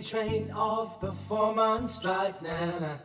Train of performance drive. Nah,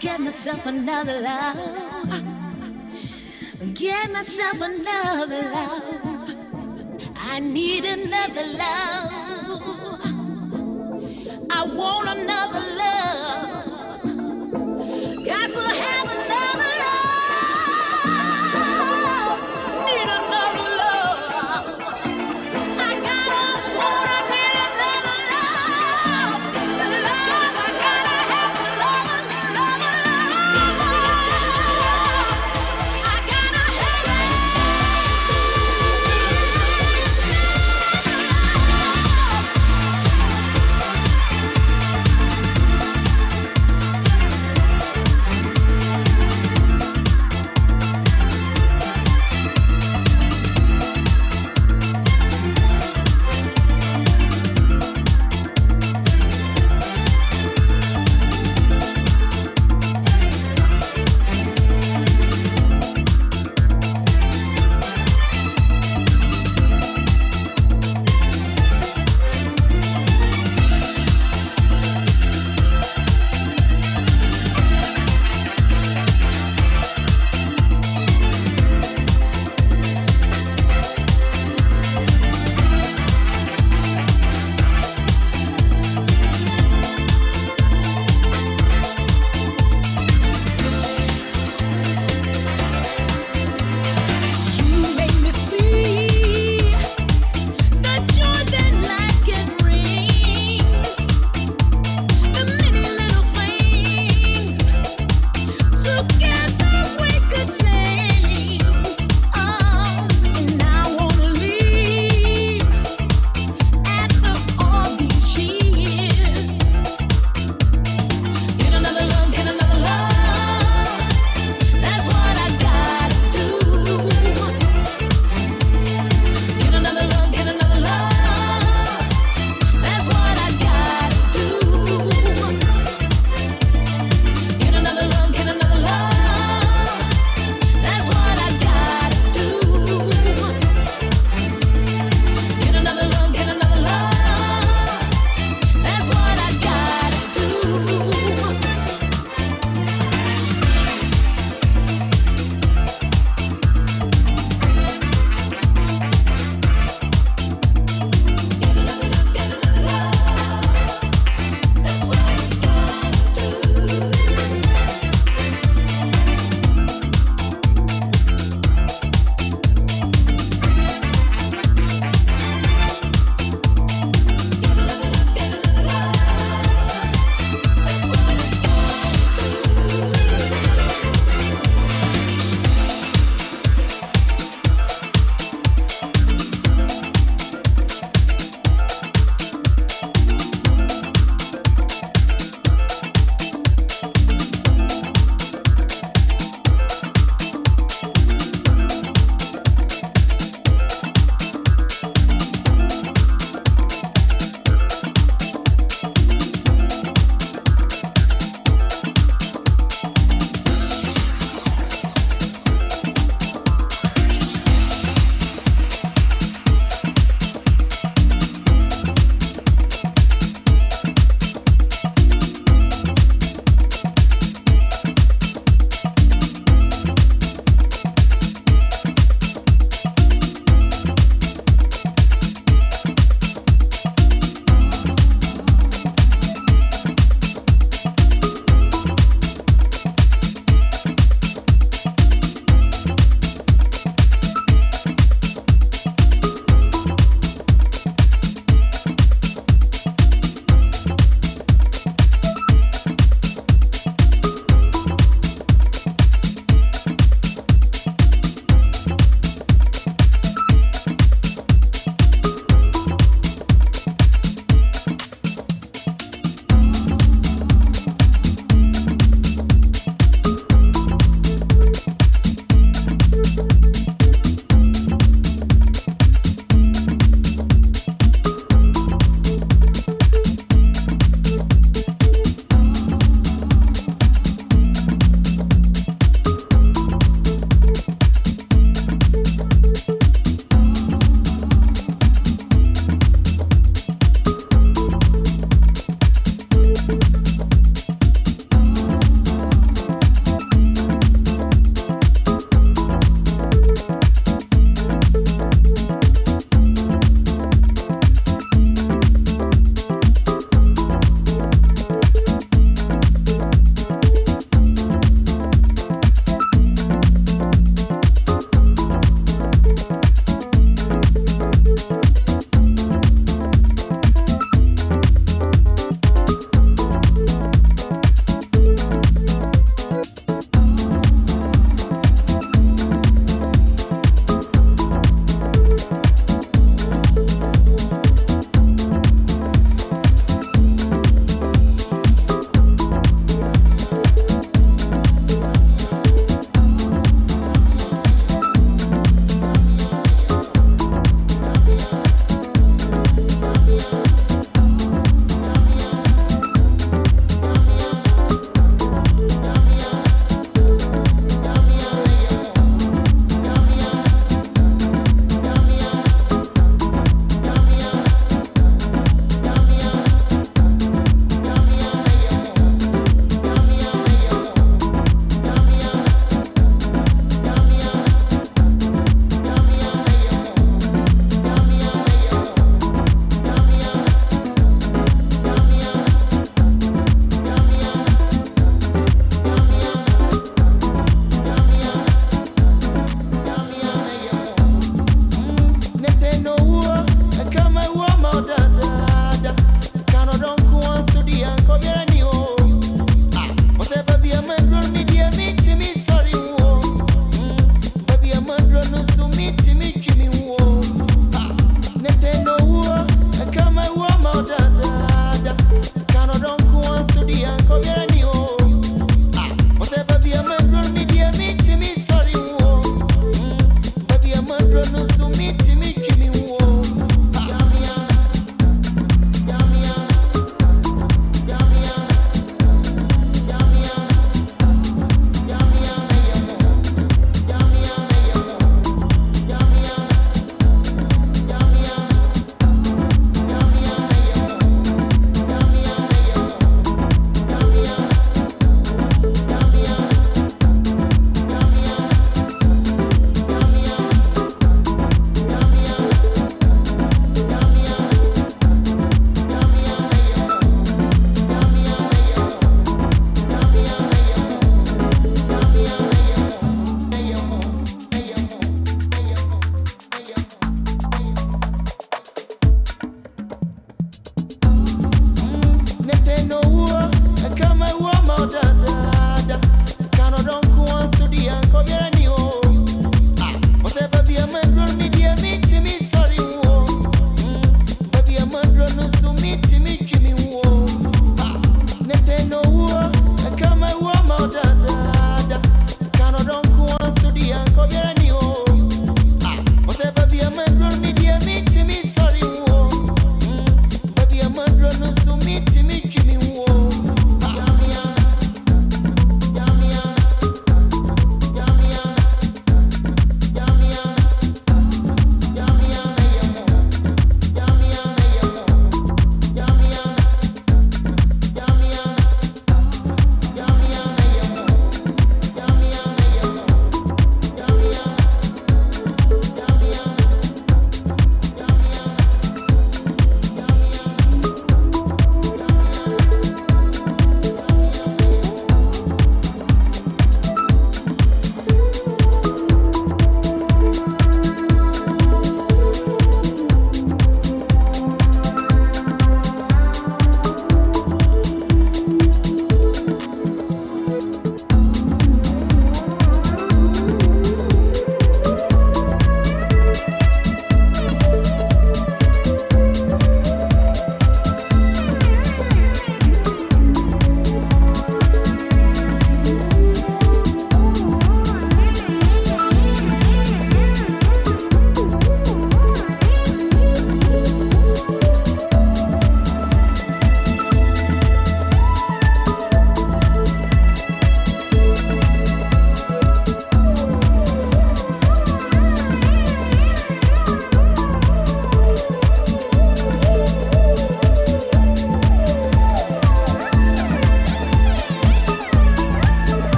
get myself another love. Get myself another love. I need another love. I want another love.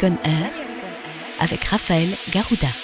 Air avec Raphaël Garouda.